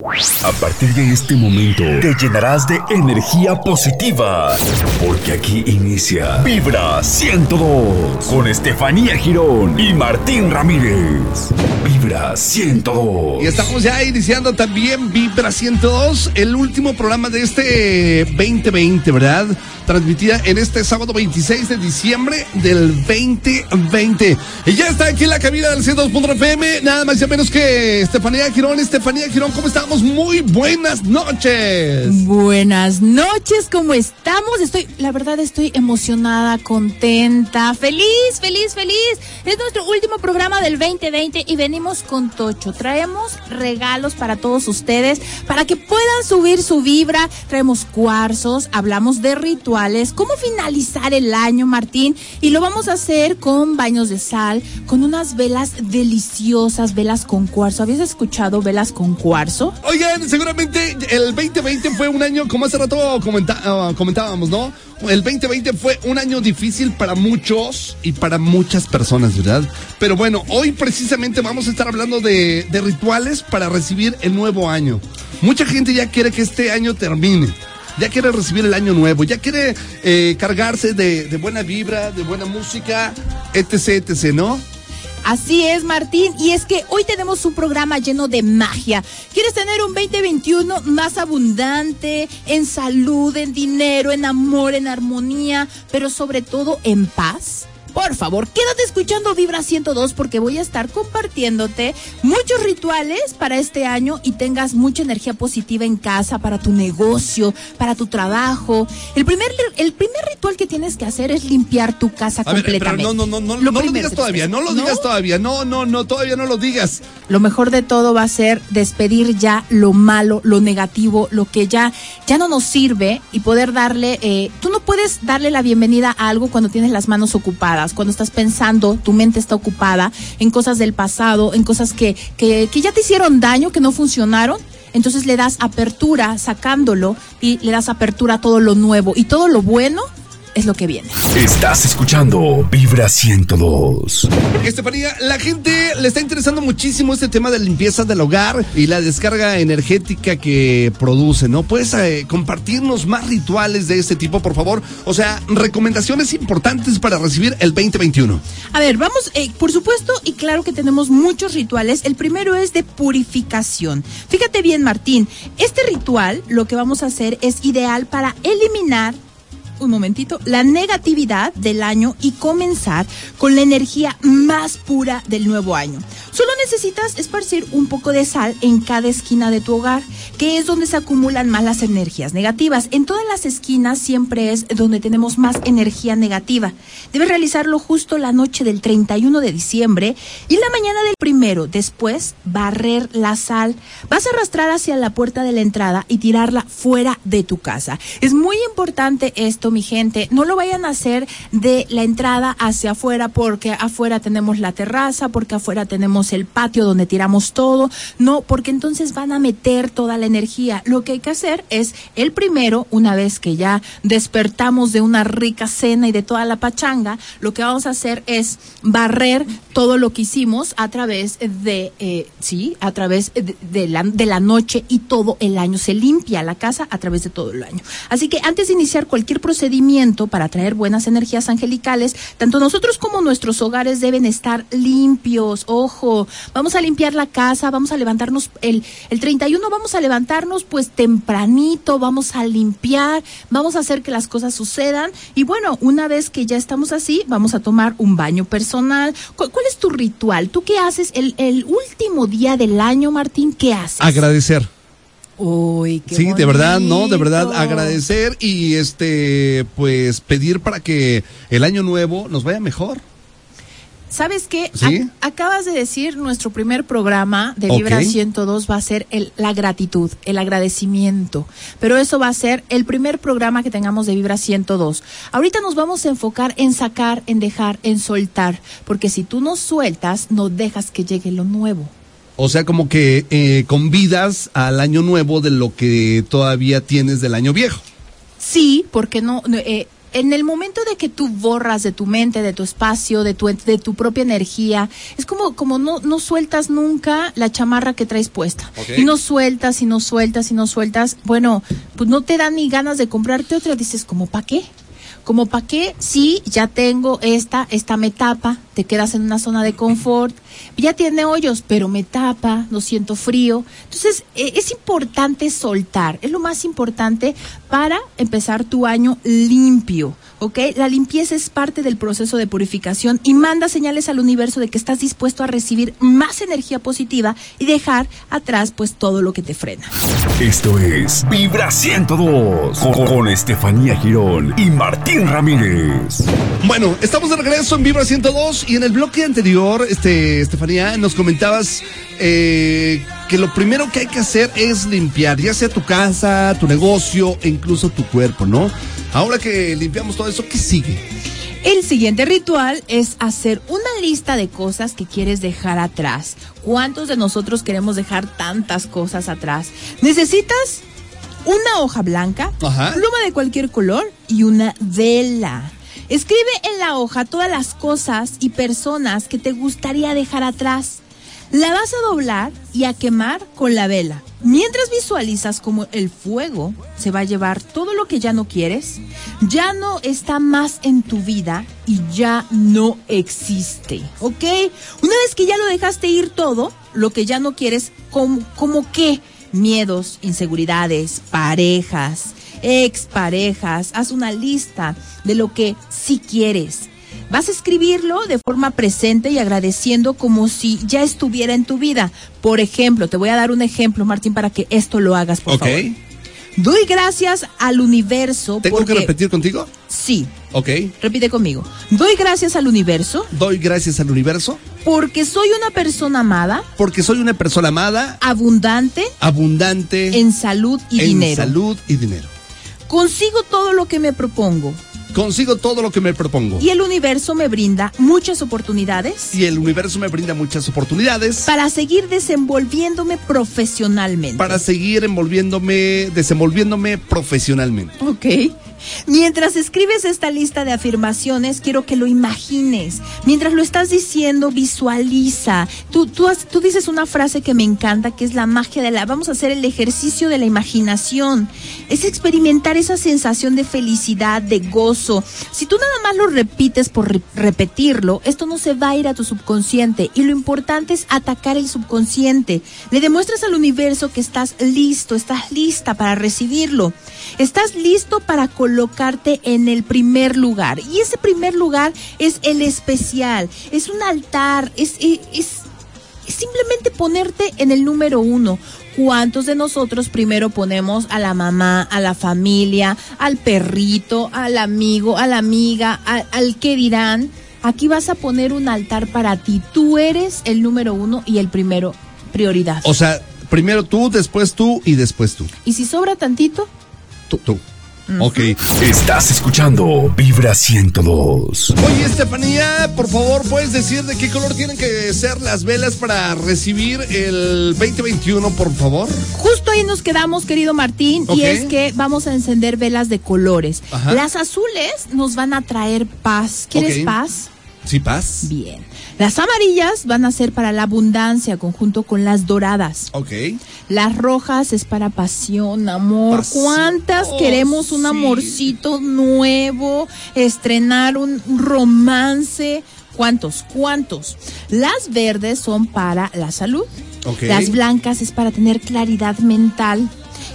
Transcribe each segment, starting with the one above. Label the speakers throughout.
Speaker 1: A partir de este momento te llenarás de energía positiva, porque aquí inicia Vibra 102 con Estefanía Girón y Martín Ramírez. Vibra 102.
Speaker 2: Y estamos ya iniciando también Vibra 102, el último programa de este 2020, ¿verdad? Transmitida en este sábado 26 de diciembre del 2020. Y ya está aquí en la cabina del 102.fm, nada más y menos que Estefanía Girón. Estefanía Girón, ¿cómo estamos? Muy buenas noches.
Speaker 3: Buenas noches, ¿cómo estamos? Estoy, la verdad, estoy emocionada, contenta, feliz, feliz, feliz. Es nuestro último programa del 2020 y venimos con Tocho. Traemos regalos para todos ustedes, para que puedan subir su vibra. Traemos cuarzos, hablamos de rituales, cómo finalizar el año, Martín. Y lo vamos a hacer con baños de sal, con unas velas deliciosas, velas con cuarzo. ¿Habías escuchado velas con cuarzo?
Speaker 2: Oigan, seguramente el 2020 fue un año, como hace rato ah, comentábamos, ¿no? El 2020 fue un año difícil para muchos y para muchas personas, ¿verdad? Pero bueno, hoy precisamente vamos a estar hablando de, rituales para recibir el nuevo año. Mucha gente ya quiere que este año termine ya quiere recibir el año nuevo, ya quiere eh, cargarse de, de, buena vibra, de buena música, etc, etc, ¿no?
Speaker 3: Así es, Martín. Y es que hoy tenemos un programa lleno de magia. ¿Quieres tener un 2021 más abundante en salud, en dinero, en amor, en armonía, pero sobre todo en paz? Por favor, quédate escuchando Vibra 102 porque voy a estar compartiéndote muchos rituales para este año y tengas mucha energía positiva en casa, para tu negocio, para tu trabajo. El primer, el primer ritual que tienes que hacer es limpiar tu casa completamente.
Speaker 2: no, no, no, no, lo no lo digas todavía, no lo digas todavía, no, no, no, todavía no lo digas.
Speaker 3: Lo mejor de todo va a ser despedir ya lo malo, lo negativo, lo que ya, ya no nos sirve y poder darle, eh, tú no puedes darle la bienvenida a algo cuando tienes las manos ocupadas cuando estás pensando, tu mente está ocupada en cosas del pasado, en cosas que, que, que ya te hicieron daño, que no funcionaron. Entonces le das apertura sacándolo y le das apertura a todo lo nuevo y todo lo bueno es lo que viene.
Speaker 1: Estás escuchando Vibra 102.
Speaker 2: Estefanía, la gente le está interesando muchísimo este tema de limpieza del hogar y la descarga energética que produce, ¿no? ¿Puedes eh, compartirnos más rituales de este tipo, por favor? O sea, recomendaciones importantes para recibir el 2021.
Speaker 3: A ver, vamos, eh, por supuesto, y claro que tenemos muchos rituales. El primero es de purificación. Fíjate bien, Martín, este ritual lo que vamos a hacer es ideal para eliminar un momentito, la negatividad del año y comenzar con la energía más pura del nuevo año. Solo necesitas esparcir un poco de sal en cada esquina de tu hogar, que es donde se acumulan más las energías negativas. En todas las esquinas siempre es donde tenemos más energía negativa. Debes realizarlo justo la noche del 31 de diciembre y la mañana del primero. Después, barrer la sal. Vas a arrastrar hacia la puerta de la entrada y tirarla fuera de tu casa. Es muy importante esto mi gente. No lo vayan a hacer de la entrada hacia afuera porque afuera tenemos la terraza, porque afuera tenemos el patio donde tiramos todo. No, porque entonces van a meter toda la energía. Lo que hay que hacer es el primero, una vez que ya despertamos de una rica cena y de toda la pachanga, lo que vamos a hacer es barrer todo lo que hicimos a través de, eh, sí, a través de, la, de la noche y todo el año. Se limpia la casa a través de todo el año. Así que antes de iniciar cualquier proceso, procedimiento para traer buenas energías angelicales, tanto nosotros como nuestros hogares deben estar limpios. Ojo, vamos a limpiar la casa, vamos a levantarnos el, el 31, vamos a levantarnos pues tempranito, vamos a limpiar, vamos a hacer que las cosas sucedan. Y bueno, una vez que ya estamos así, vamos a tomar un baño personal. ¿Cuál, es tu ritual? ¿Tú qué haces el, el último día del año, Martín? ¿Qué haces?
Speaker 2: Agradecer.
Speaker 3: Uy, qué
Speaker 2: sí, de verdad, no, de verdad, agradecer y este, pues pedir para que el año nuevo nos vaya mejor.
Speaker 3: ¿Sabes qué? acabas de decir, nuestro primer programa de Vibra 102 va a ser el, la gratitud, el agradecimiento. Pero eso va a ser el primer programa que tengamos de Vibra 102. Ahorita nos vamos a enfocar en sacar, en dejar, en soltar. Porque si tú no sueltas, no dejas que llegue lo nuevo.
Speaker 2: O sea, como que eh, convidas al año nuevo de lo que todavía tienes del año viejo.
Speaker 3: Sí, porque no, eh, en el momento de que tú borras de tu mente, de tu espacio, de tu, de tu propia energía, es como, como no, no sueltas nunca la chamarra que traes puesta. Y no sueltas, y no sueltas, y no sueltas. Bueno, pues no te dan ni ganas de comprarte otra. Dices, ¿como para qué? Como para qué, sí, ya tengo esta, esta me tapa, te quedas en una zona de confort, ya tiene hoyos, pero me tapa, no siento frío. Entonces, eh, es importante soltar, es lo más importante para empezar tu año limpio, ¿ok? La limpieza es parte del proceso de purificación y manda señales al universo de que estás dispuesto a recibir más energía positiva y dejar atrás pues todo lo que te frena.
Speaker 1: Esto es Vibra 102 con, con Estefanía Girón y Martín Ramírez.
Speaker 2: Bueno, estamos de regreso en Vibra 102 y en el bloque anterior, este, Estefanía, nos comentabas eh, que lo primero que hay que hacer es limpiar, ya sea tu casa, tu negocio e incluso tu cuerpo, ¿no? Ahora que limpiamos todo eso, ¿qué sigue?
Speaker 3: El siguiente ritual es hacer una lista de cosas que quieres dejar atrás. ¿Cuántos de nosotros queremos dejar tantas cosas atrás? Necesitas una hoja blanca,
Speaker 2: Ajá.
Speaker 3: pluma de cualquier color y una vela. Escribe en la hoja todas las cosas y personas que te gustaría dejar atrás. La vas a doblar y a quemar con la vela. Mientras visualizas como el fuego se va a llevar todo lo que ya no quieres, ya no está más en tu vida y ya no existe, ¿ok? Una vez que ya lo dejaste ir todo, lo que ya no quieres, ¿como, como qué? Miedos, inseguridades, parejas, exparejas, haz una lista de lo que sí quieres. Vas a escribirlo de forma presente y agradeciendo como si ya estuviera en tu vida. Por ejemplo, te voy a dar un ejemplo, Martín, para que esto lo hagas, por
Speaker 2: ok.
Speaker 3: favor. Doy gracias al universo
Speaker 2: ¿Tengo
Speaker 3: porque
Speaker 2: que repetir contigo?
Speaker 3: sí,
Speaker 2: Ok.
Speaker 3: repite conmigo. Doy gracias al universo
Speaker 2: Doy gracias al universo
Speaker 3: porque soy una persona amada,
Speaker 2: porque soy una persona amada,
Speaker 3: abundante
Speaker 2: abundante
Speaker 3: en salud y
Speaker 2: en
Speaker 3: dinero.
Speaker 2: salud y dinero.
Speaker 3: Consigo todo lo que me propongo
Speaker 2: Consigo todo lo que me propongo.
Speaker 3: y el universo me brinda muchas oportunidades
Speaker 2: Y el universo me brinda muchas oportunidades
Speaker 3: para seguir desenvolviéndome profesionalmente.
Speaker 2: para seguir envolviéndome, desenvolviéndome profesionalmente.
Speaker 3: Ok. Mientras escribes esta lista de afirmaciones, quiero que lo imagines. Mientras lo estás diciendo, visualiza. Tú, tú, tú dices una frase que me encanta, que es la magia de la... Vamos a hacer el ejercicio de la imaginación. Es experimentar esa sensación de felicidad, de gozo. Si tú nada más lo repites por re- repetirlo, esto no se va a ir a tu subconsciente. Y lo importante es atacar el subconsciente. Le demuestras al universo que estás listo, estás lista para recibirlo. Estás listo para colocarte en el primer lugar. Y ese primer lugar es el especial. Es un altar. Es, es, es- simplemente ponerte en el número uno. ¿Cuántos de nosotros primero ponemos a la mamá, a la familia, al perrito, al amigo, a la amiga, a- al que dirán? Aquí vas a poner un altar para ti. Tú eres el número uno y el primero prioridad.
Speaker 2: O sea, primero tú, después tú y después tú.
Speaker 3: Y si sobra tantito,
Speaker 2: Tú. tú. Ok.
Speaker 1: Estás escuchando Vibra 102.
Speaker 2: Oye, Estefanía, por favor, ¿puedes decir de qué color tienen que ser las velas para recibir el 2021, por favor?
Speaker 3: Justo ahí nos quedamos, querido Martín, y es que vamos a encender velas de colores.
Speaker 2: Ajá.
Speaker 3: Las azules nos van a traer paz. ¿Quieres paz?
Speaker 2: Sí, paz.
Speaker 3: Bien. Las amarillas van a ser para la abundancia, conjunto con las doradas.
Speaker 2: Ok.
Speaker 3: Las rojas es para pasión, amor.
Speaker 2: Pasión.
Speaker 3: ¿Cuántas
Speaker 2: Oh,
Speaker 3: queremos un
Speaker 2: sí.
Speaker 3: amorcito nuevo? Estrenar un romance. ¿Cuántos? ¿Cuántos? Las verdes son para la salud.
Speaker 2: Ok.
Speaker 3: Las blancas es para tener claridad mental.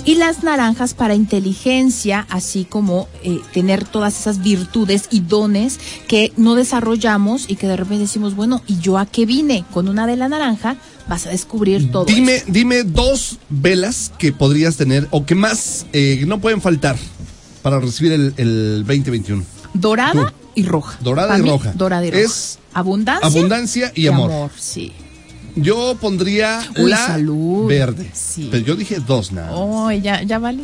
Speaker 3: Y las naranjas para inteligencia, así como eh, tener todas esas virtudes y dones que no desarrollamos y que de repente decimos, bueno, ¿y yo a qué vine? Con una de la naranja vas a descubrir todo.
Speaker 2: Dime,
Speaker 3: eso.
Speaker 2: dime dos velas que podrías tener o que más eh, no pueden faltar para recibir el, el 2021.
Speaker 3: Dorada
Speaker 2: Tú.
Speaker 3: y roja.
Speaker 2: Dorada
Speaker 3: Para
Speaker 2: y
Speaker 3: mí,
Speaker 2: roja.
Speaker 3: Dorada y roja.
Speaker 2: Es
Speaker 3: abundancia,
Speaker 2: abundancia y amor.
Speaker 3: sí.
Speaker 2: Yo pondría
Speaker 3: Uy,
Speaker 2: la
Speaker 3: salud.
Speaker 2: verde.
Speaker 3: Sí.
Speaker 2: Pero yo dije dos nada.
Speaker 3: Oh, ya, ya vale.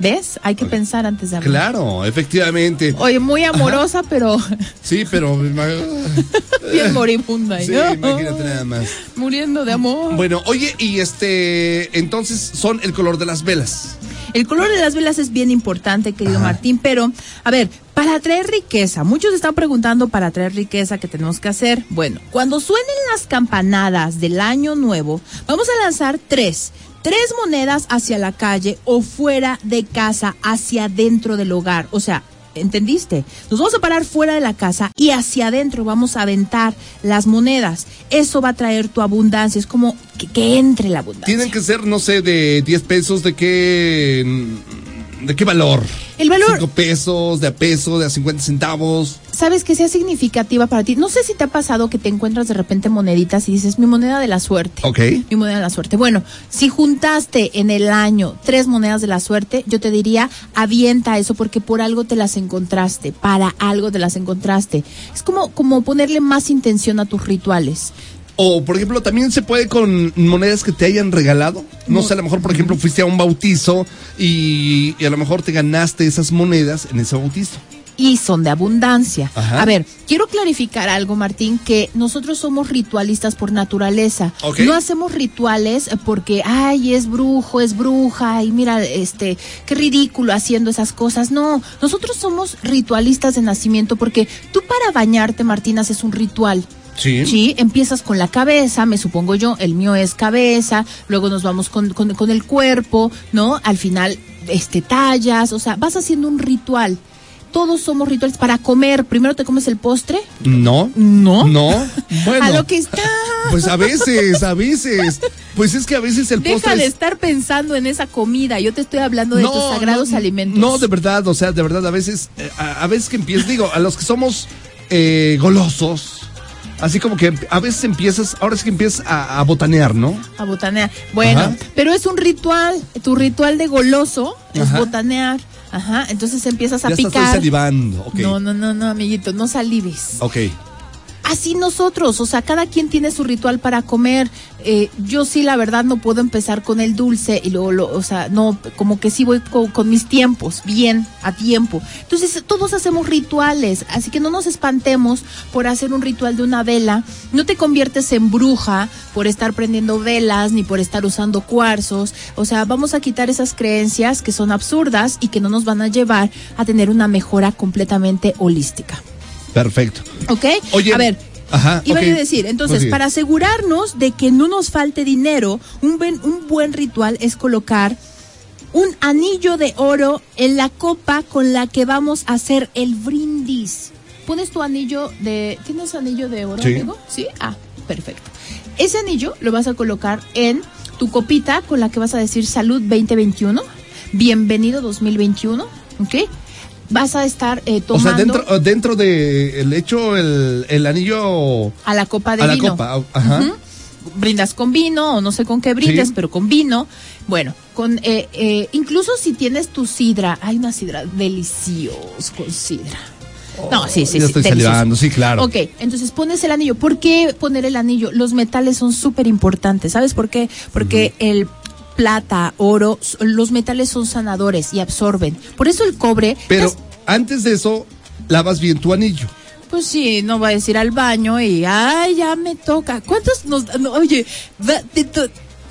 Speaker 3: ¿Ves? Hay que pensar antes de hablar.
Speaker 2: Claro, efectivamente.
Speaker 3: Oye, muy amorosa, pero
Speaker 2: Sí, pero
Speaker 3: bien moribunda.
Speaker 2: sí,
Speaker 3: ¿no?
Speaker 2: imagínate nada más.
Speaker 3: Muriendo de amor.
Speaker 2: Bueno, oye, y este, entonces son el color de las velas.
Speaker 3: El color de las velas es bien importante, querido
Speaker 2: Ajá.
Speaker 3: Martín, pero, a ver, Para atraer riqueza, muchos están preguntando para atraer riqueza qué tenemos que hacer. Bueno, cuando suenen las campanadas del año nuevo, vamos a lanzar tres. Tres monedas hacia la calle o fuera de casa, hacia dentro del hogar. O sea, ¿entendiste? Nos vamos a parar fuera de la casa y hacia adentro vamos a aventar las monedas. Eso va a traer tu abundancia. Es como que, que entre la abundancia.
Speaker 2: Tienen que ser, no sé, de 10 pesos, de qué. ¿De qué valor?
Speaker 3: El valor-
Speaker 2: 5 pesos, de a peso, de a 50 centavos.
Speaker 3: sabes que sea significativa para ti. No sé si te ha pasado que te encuentras de repente moneditas y dices, mi moneda de la suerte.
Speaker 2: Ok.
Speaker 3: Mi moneda de la suerte. Bueno, si juntaste en el año tres monedas de la suerte, yo te diría, avienta eso porque por algo te las encontraste, para algo te las encontraste. Es como, como ponerle más intención a tus rituales.
Speaker 2: O, por ejemplo, también se puede con monedas que te hayan regalado. No sé, a lo mejor, por ejemplo, fuiste a un bautizo y, y a lo mejor te ganaste esas monedas en ese bautizo.
Speaker 3: y son de abundancia.
Speaker 2: Ajá.
Speaker 3: A ver, quiero clarificar algo, Martín, que nosotros somos ritualistas por naturaleza. No hacemos rituales porque, ay, es brujo, es bruja, y mira, este, qué ridículo haciendo esas cosas. No, nosotros somos ritualistas de nacimiento porque tú para bañarte, Martín, haces un ritual.
Speaker 2: Sí.
Speaker 3: Sí, empiezas con la cabeza, me supongo yo, el mío es cabeza, luego nos vamos con, con, con el cuerpo, ¿no? Al final, este, tallas, o sea, vas haciendo un ritual. Todos somos rituales para comer. Primero te comes el postre.
Speaker 2: No.
Speaker 3: No.
Speaker 2: No. Bueno.
Speaker 3: A lo que está.
Speaker 2: Pues a veces, a veces. Pues es que a veces el
Speaker 3: Deja
Speaker 2: postre.
Speaker 3: de
Speaker 2: es-
Speaker 3: estar pensando en esa comida. Yo te estoy hablando de tus sagrados
Speaker 2: no,
Speaker 3: alimentos.
Speaker 2: No, de verdad, o sea, de verdad, a veces, eh, a, a veces que empiezas, digo, a los que somos eh, golosos, así como que a veces empiezas, ahora es que empiezas a, a botanear, ¿no?
Speaker 3: A botanear. Bueno,
Speaker 2: Ajá.
Speaker 3: pero es un ritual. Tu ritual de goloso es
Speaker 2: Ajá.
Speaker 3: botanear. Ajá. Entonces empiezas a
Speaker 2: ya
Speaker 3: picar.
Speaker 2: salivando, ok.
Speaker 3: No, no, no, no, amiguito, no salives.
Speaker 2: Ok.
Speaker 3: Así nosotros, o sea, cada quien tiene su ritual para comer. Eh, yo sí, la verdad, no puedo empezar con el dulce y luego, lo, o sea, no, como que sí voy co- con, mis tiempos, bien, a tiempo. Entonces, todos hacemos rituales, así que no nos espantemos por hacer un ritual de una vela. No te conviertes en bruja por estar prendiendo velas ni por estar usando cuarzos. O sea, vamos a quitar esas creencias que son absurdas y que no nos van a llevar a tener una mejora completamente holística.
Speaker 2: Perfecto.
Speaker 3: ¿Ok?
Speaker 2: Oye,
Speaker 3: a ver.
Speaker 2: ajá,
Speaker 3: Iba a decir, entonces,
Speaker 2: Prosigue.
Speaker 3: para asegurarnos de que no nos falte dinero, un buen, un buen ritual es colocar un anillo de oro en la copa con la que vamos a hacer el brindis. Pones tu anillo de... ¿Tienes anillo de oro,
Speaker 2: Sí.
Speaker 3: amigo? Sí. Ah, perfecto. Ese anillo lo vas a colocar en tu copita con la que vas a decir salud 2021, bienvenido 2021, ¿ok? Vas a estar eh,
Speaker 2: O
Speaker 3: tomando
Speaker 2: sea, dentro, dentro de el hecho, el, el anillo
Speaker 3: a la copa de
Speaker 2: a la
Speaker 3: vino.
Speaker 2: copa. Ajá.
Speaker 3: Brindas con vino o no sé con qué brindes,
Speaker 2: Sí.
Speaker 3: pero con vino. Bueno, con eh, eh, incluso si tienes tu sidra, hay una sidra deliciosa con sidra. No, sí, sí,
Speaker 2: ya
Speaker 3: sí.
Speaker 2: estoy
Speaker 3: delicioso.
Speaker 2: salivando, sí, claro.
Speaker 3: Ok, entonces pones el anillo. ¿Por qué poner el anillo? Los metales son súper importantes. ¿Sabes por qué? Porque el plata, oro, los metales son sanadores y absorben. Por eso el cobre.
Speaker 2: Pero
Speaker 3: es-
Speaker 2: antes de eso, lavas bien tu anillo.
Speaker 3: Pues sí, no va a decir al baño y, ay, ya me toca. ¿Cuántos nos... no, oye, va- te to-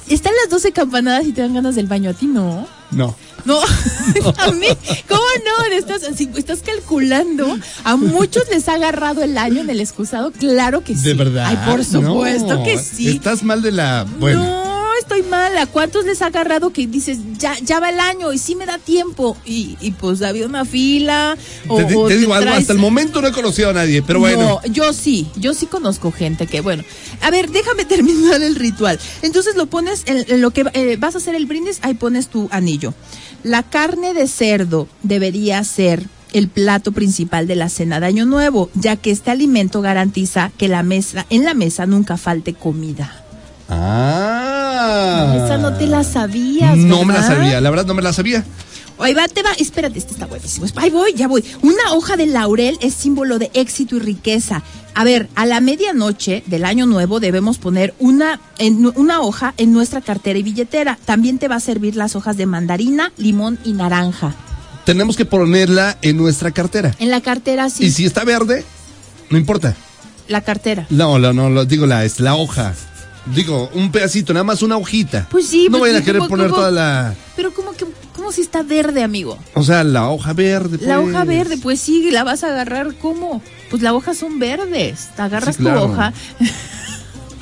Speaker 3: están las 12 campanadas y te dan ganas del baño. A ti no.
Speaker 2: No.
Speaker 3: No, a mí, ¿cómo no? Estás, calculando. A muchos les ha agarrado el año en el excusado. Claro que sí.
Speaker 2: De verdad.
Speaker 3: Ay, por supuesto
Speaker 2: No,
Speaker 3: que sí.
Speaker 2: Estás mal de la. Bueno.
Speaker 3: No, estoy mala. ¿Cuántos les ha agarrado que dices, ya, ya va el año y sí me da tiempo? Y, y pues ha habido una fila. O,
Speaker 2: te, te-
Speaker 3: o
Speaker 2: te digo algo,
Speaker 3: traes-
Speaker 2: hasta el momento no he conocido a nadie, pero bueno.
Speaker 3: no, yo sí, yo sí conozco gente que, bueno, a ver, déjame terminar el ritual. Entonces lo pones en, en lo que eh, vas a hacer el brindis, ahí pones tu anillo. La carne de cerdo debería ser el plato principal de la cena de Año Nuevo, ya que este alimento garantiza que la mesa, en la mesa nunca falte comida.
Speaker 2: Ah.
Speaker 3: Esa no te la sabías.
Speaker 2: No me la sabía, la verdad no me la sabía.
Speaker 3: Ahí va, te va. Espérate, este está buenísimo. Ahí voy, ya voy. Una hoja de laurel es símbolo de éxito y riqueza. A ver, a la medianoche del año nuevo debemos poner una, en, una hoja en nuestra cartera y billetera. También te va a servir las hojas de mandarina, limón y naranja.
Speaker 2: Tenemos que ponerla en nuestra cartera.
Speaker 3: En la cartera, sí.
Speaker 2: Y si está verde, no importa.
Speaker 3: La cartera.
Speaker 2: No, no, no, lo digo la, es la hoja. Digo, un pedacito, nada más una hojita.
Speaker 3: Pues sí,
Speaker 2: No
Speaker 3: pues
Speaker 2: vayan a
Speaker 3: sí,
Speaker 2: querer
Speaker 3: como-
Speaker 2: poner
Speaker 3: como-
Speaker 2: toda la.
Speaker 3: Pero como que, como si está verde, amigo.
Speaker 2: O sea, la hoja verde.
Speaker 3: La
Speaker 2: pues.
Speaker 3: hoja verde, pues sí, la vas a agarrar ¿cómo? Pues las hojas son verdes. Te agarras
Speaker 2: Sí, claro.
Speaker 3: tu hoja.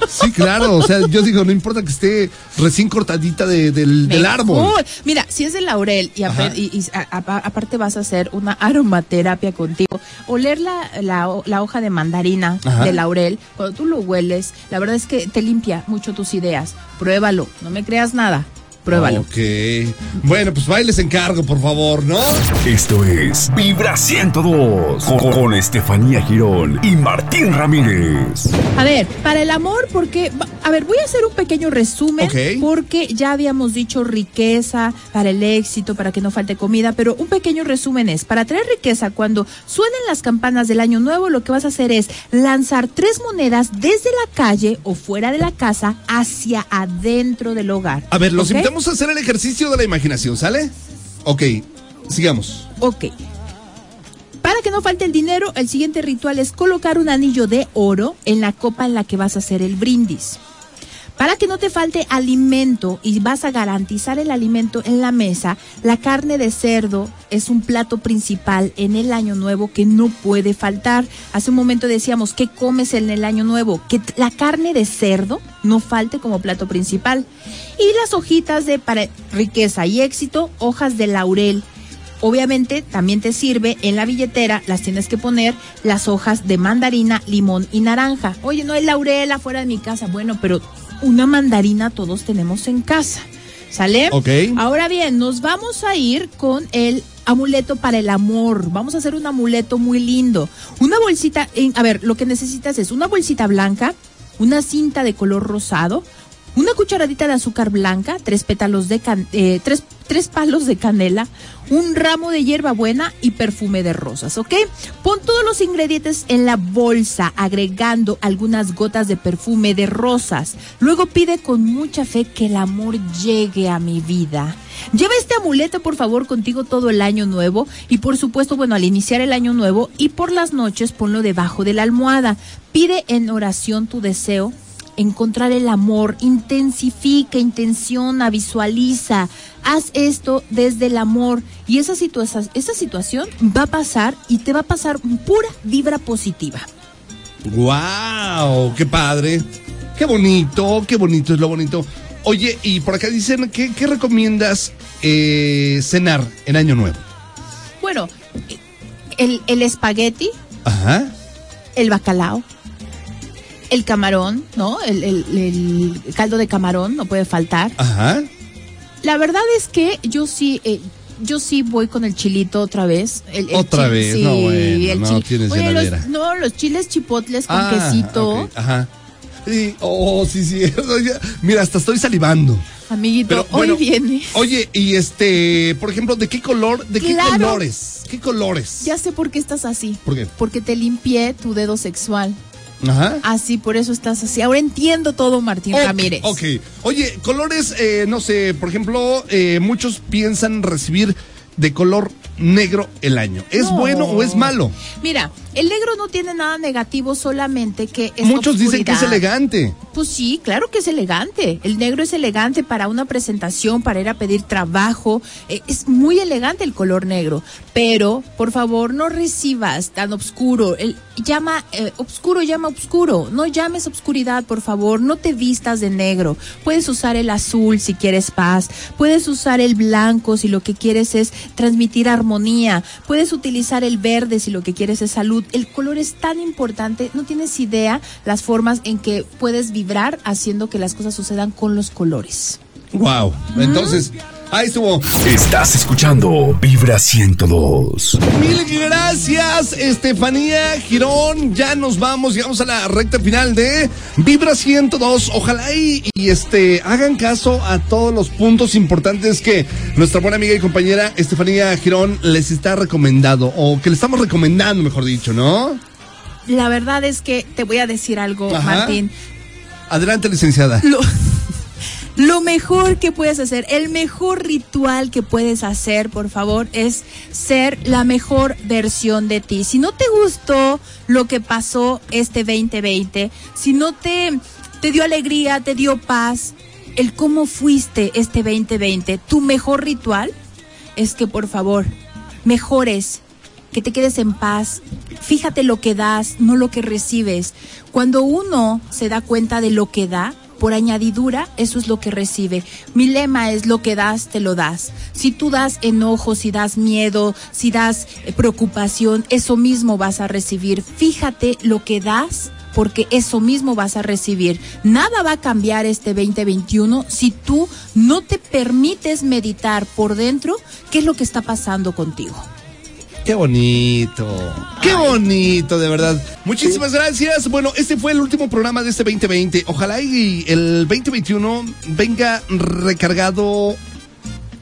Speaker 2: Sí, claro. O sea, yo digo, no importa que esté recién cortadita de- del, árbol.
Speaker 3: Mira, si es de laurel y, y- y a- a- aparte vas a hacer una aromaterapia contigo, oler la, la, la hoja de mandarina
Speaker 2: Ajá.
Speaker 3: de laurel, cuando tú lo hueles, la verdad es que te limpia mucho tus ideas. Pruébalo, no me creas nada. Pruébalo.
Speaker 2: Ok. Bueno, pues bailes encargo, por favor, ¿no?
Speaker 1: Esto es Vibra 102 con, con Estefanía Girón y Martín Ramírez.
Speaker 3: A ver, para el amor, porque, a ver, voy a hacer un pequeño resumen,
Speaker 2: Ok.
Speaker 3: porque ya habíamos dicho riqueza para el éxito, para que no falte comida, pero un pequeño resumen es, para traer riqueza, cuando suenen las campanas del año nuevo, lo que vas a hacer es lanzar tres monedas desde la calle o fuera de la casa hacia adentro del hogar.
Speaker 2: A ver, los invitamos a hacer el ejercicio de la imaginación, ¿sale? Ok, sigamos.
Speaker 3: Ok. Para que no falte el dinero, el siguiente ritual es colocar un anillo de oro en la copa en la que vas a hacer el brindis. Para que no te falte alimento y vas a garantizar el alimento en la mesa, la carne de cerdo es un plato principal en el año nuevo que no puede faltar. Hace un momento decíamos, ¿qué comes en el año nuevo? Que la carne de cerdo no falte como plato principal. Y las hojitas de para riqueza y éxito, hojas de laurel. Obviamente también te sirve en la billetera, las tienes que poner las hojas de mandarina, limón y naranja. Oye, no hay laurel afuera de mi casa. Bueno, pero una mandarina todos tenemos en casa. ¿Sale?
Speaker 2: Ok.
Speaker 3: Ahora bien, nos vamos a ir con el amuleto para el amor. Vamos a hacer un amuleto muy lindo. Una bolsita, en- a ver, lo que necesitas es una bolsita blanca, una cinta de color rosado, una cucharadita de azúcar blanca, tres pétalos de eh, tres, tres palos de canela, un ramo de hierbabuena y perfume de rosas, ¿ok? Pon todos los ingredientes en la bolsa, agregando algunas gotas de perfume de rosas. Luego pide con mucha fe que el amor llegue a mi vida. Lleva este amuleto, por favor, contigo todo el año nuevo y, por supuesto, bueno, al iniciar el año nuevo y por las noches ponlo debajo de la almohada. Pide en oración tu deseo encontrar el amor, intensifica, intenciona, visualiza, haz esto desde el amor y esa, situa- esa situación va a pasar y te va a pasar pura vibra positiva.
Speaker 2: ¡Wow! ¡Qué padre! ¡Qué bonito! ¡Qué bonito es lo bonito! Oye, y por acá dicen, ¿qué, qué recomiendas eh, cenar en Año Nuevo?
Speaker 3: Bueno, el, el espagueti,
Speaker 2: Ajá.
Speaker 3: el bacalao, el camarón, ¿no? El, el- el caldo de camarón no puede faltar.
Speaker 2: Ajá.
Speaker 3: La verdad es que yo sí, eh, yo sí voy con el chilito otra vez. El, el
Speaker 2: Otra vez,
Speaker 3: sí,
Speaker 2: no, bueno, tienes
Speaker 3: Oye, los, no, los chiles chipotles con
Speaker 2: Ah,
Speaker 3: quesito.
Speaker 2: Ajá. Sí, oh, sí, sí. Mira, hasta estoy salivando.
Speaker 3: Amiguito,
Speaker 2: Pero bueno,
Speaker 3: hoy viene.
Speaker 2: Oye, y este, por ejemplo, ¿de qué color, de qué colores? ¿Qué colores?
Speaker 3: Ya sé por qué estás así.
Speaker 2: ¿Por qué?
Speaker 3: Porque te limpié tu dedo sexual.
Speaker 2: Ajá.
Speaker 3: Así, por eso estás así. Ahora entiendo todo, Martín Ramírez.
Speaker 2: Ok. Oye, colores, eh, no sé, por ejemplo, eh, muchos piensan recibir de color negro el año. ¿Es
Speaker 3: No.
Speaker 2: bueno o es malo?
Speaker 3: Mira, el negro no tiene nada negativo, solamente que es
Speaker 2: Muchos dicen que es elegante.
Speaker 3: Pues sí, claro que es elegante. El negro es elegante para una presentación, para ir a pedir trabajo. Eh, es muy elegante el color negro. Pero, por favor, no recibas tan oscuro. El, llama, eh, obscuro llama obscuro. No llames obscuridad, por favor. No te vistas de negro. Puedes usar el azul si quieres paz. Puedes usar el blanco si lo que quieres es transmitir armonía. Puedes utilizar el verde si lo que quieres es salud. El color es tan importante. No tienes idea las formas en que puedes vibrar haciendo que las cosas sucedan con los colores.
Speaker 2: Wow. Entonces, ahí estuvo.
Speaker 1: Estás escuchando Vibra 102.
Speaker 2: Mil gracias, Estefanía Girón. Ya nos vamos, llegamos a la recta final de Vibra 102. Ojalá y, y, este hagan caso a todos los puntos importantes que nuestra buena amiga y compañera Estefanía Girón les está recomendando, o que le estamos recomendando, mejor dicho, ¿no?
Speaker 3: La verdad es que te voy a decir algo,
Speaker 2: Ajá.
Speaker 3: Martín.
Speaker 2: Adelante, licenciada.
Speaker 3: Lo, mejor que puedes hacer, el mejor ritual que puedes hacer, por favor, es ser la mejor versión de ti. Si no te gustó lo que pasó este 2020, si no te te dio alegría, te dio paz. El cómo fuiste este 2020, tu mejor ritual es que por favor mejores, que te quedes en paz. Fíjate lo que das, no lo que recibes. Cuando uno se da cuenta de lo que da, por añadidura, eso es lo que recibe. Mi lema es lo que das, te lo das. Si tú das enojo, si das miedo, si das eh, preocupación, eso mismo vas a recibir. Fíjate lo que das porque eso mismo vas a recibir. Nada va a cambiar este 2021 si tú no te permites meditar por dentro qué es lo que está pasando contigo.
Speaker 2: Qué bonito. Qué bonito, de verdad. Muchísimas gracias. Bueno, este fue el último programa de este 2020. Ojalá y el 2021 venga recargado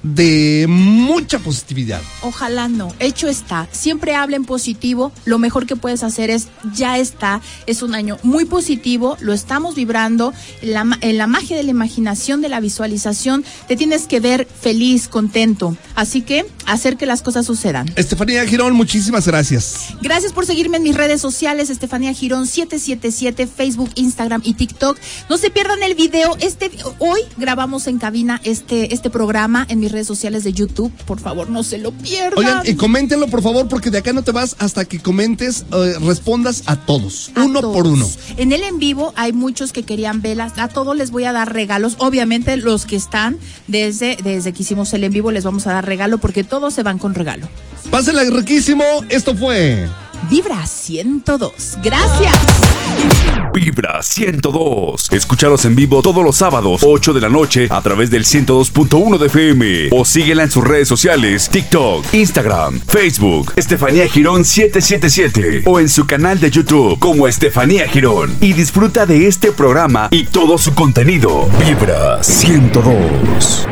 Speaker 2: de mucha positividad.
Speaker 3: Ojalá no. Hecho está. Siempre hablen positivo. Lo mejor que puedes hacer es ya está. Es un año muy positivo. Lo estamos vibrando. En la, en la magia de la imaginación, de la visualización, te tienes que ver feliz, contento. Así que hacer que las cosas sucedan.
Speaker 2: Estefanía Girón, muchísimas gracias.
Speaker 3: Gracias por seguirme en mis redes sociales. Estefanía Girón 777, Facebook, Instagram y TikTok. No se pierdan el video. Este hoy grabamos en cabina este este programa en mis redes sociales de YouTube. Por favor, no se lo pierdan.
Speaker 2: Oigan, y coméntenlo, por favor, porque de acá no te vas hasta que comentes, eh, respondas a todos, uno por uno.
Speaker 3: En el en vivo hay muchos que querían velas. A todos les voy a dar regalos. Obviamente, los que están desde, desde que hicimos el en vivo les vamos a dar regalo porque todos se van con regalo.
Speaker 2: Pásenla riquísimo. Esto fue.
Speaker 3: Vibra 102. Gracias.
Speaker 1: Vibra 102. Escúchalos en vivo todos los sábados, 8 de la noche, a través del 102.1 de FM. O síguela en sus redes sociales: TikTok, Instagram, Facebook, Estefanía Girón 777. O en su canal de YouTube como Estefanía Girón. Y disfruta de este programa y todo su contenido. Vibra 102.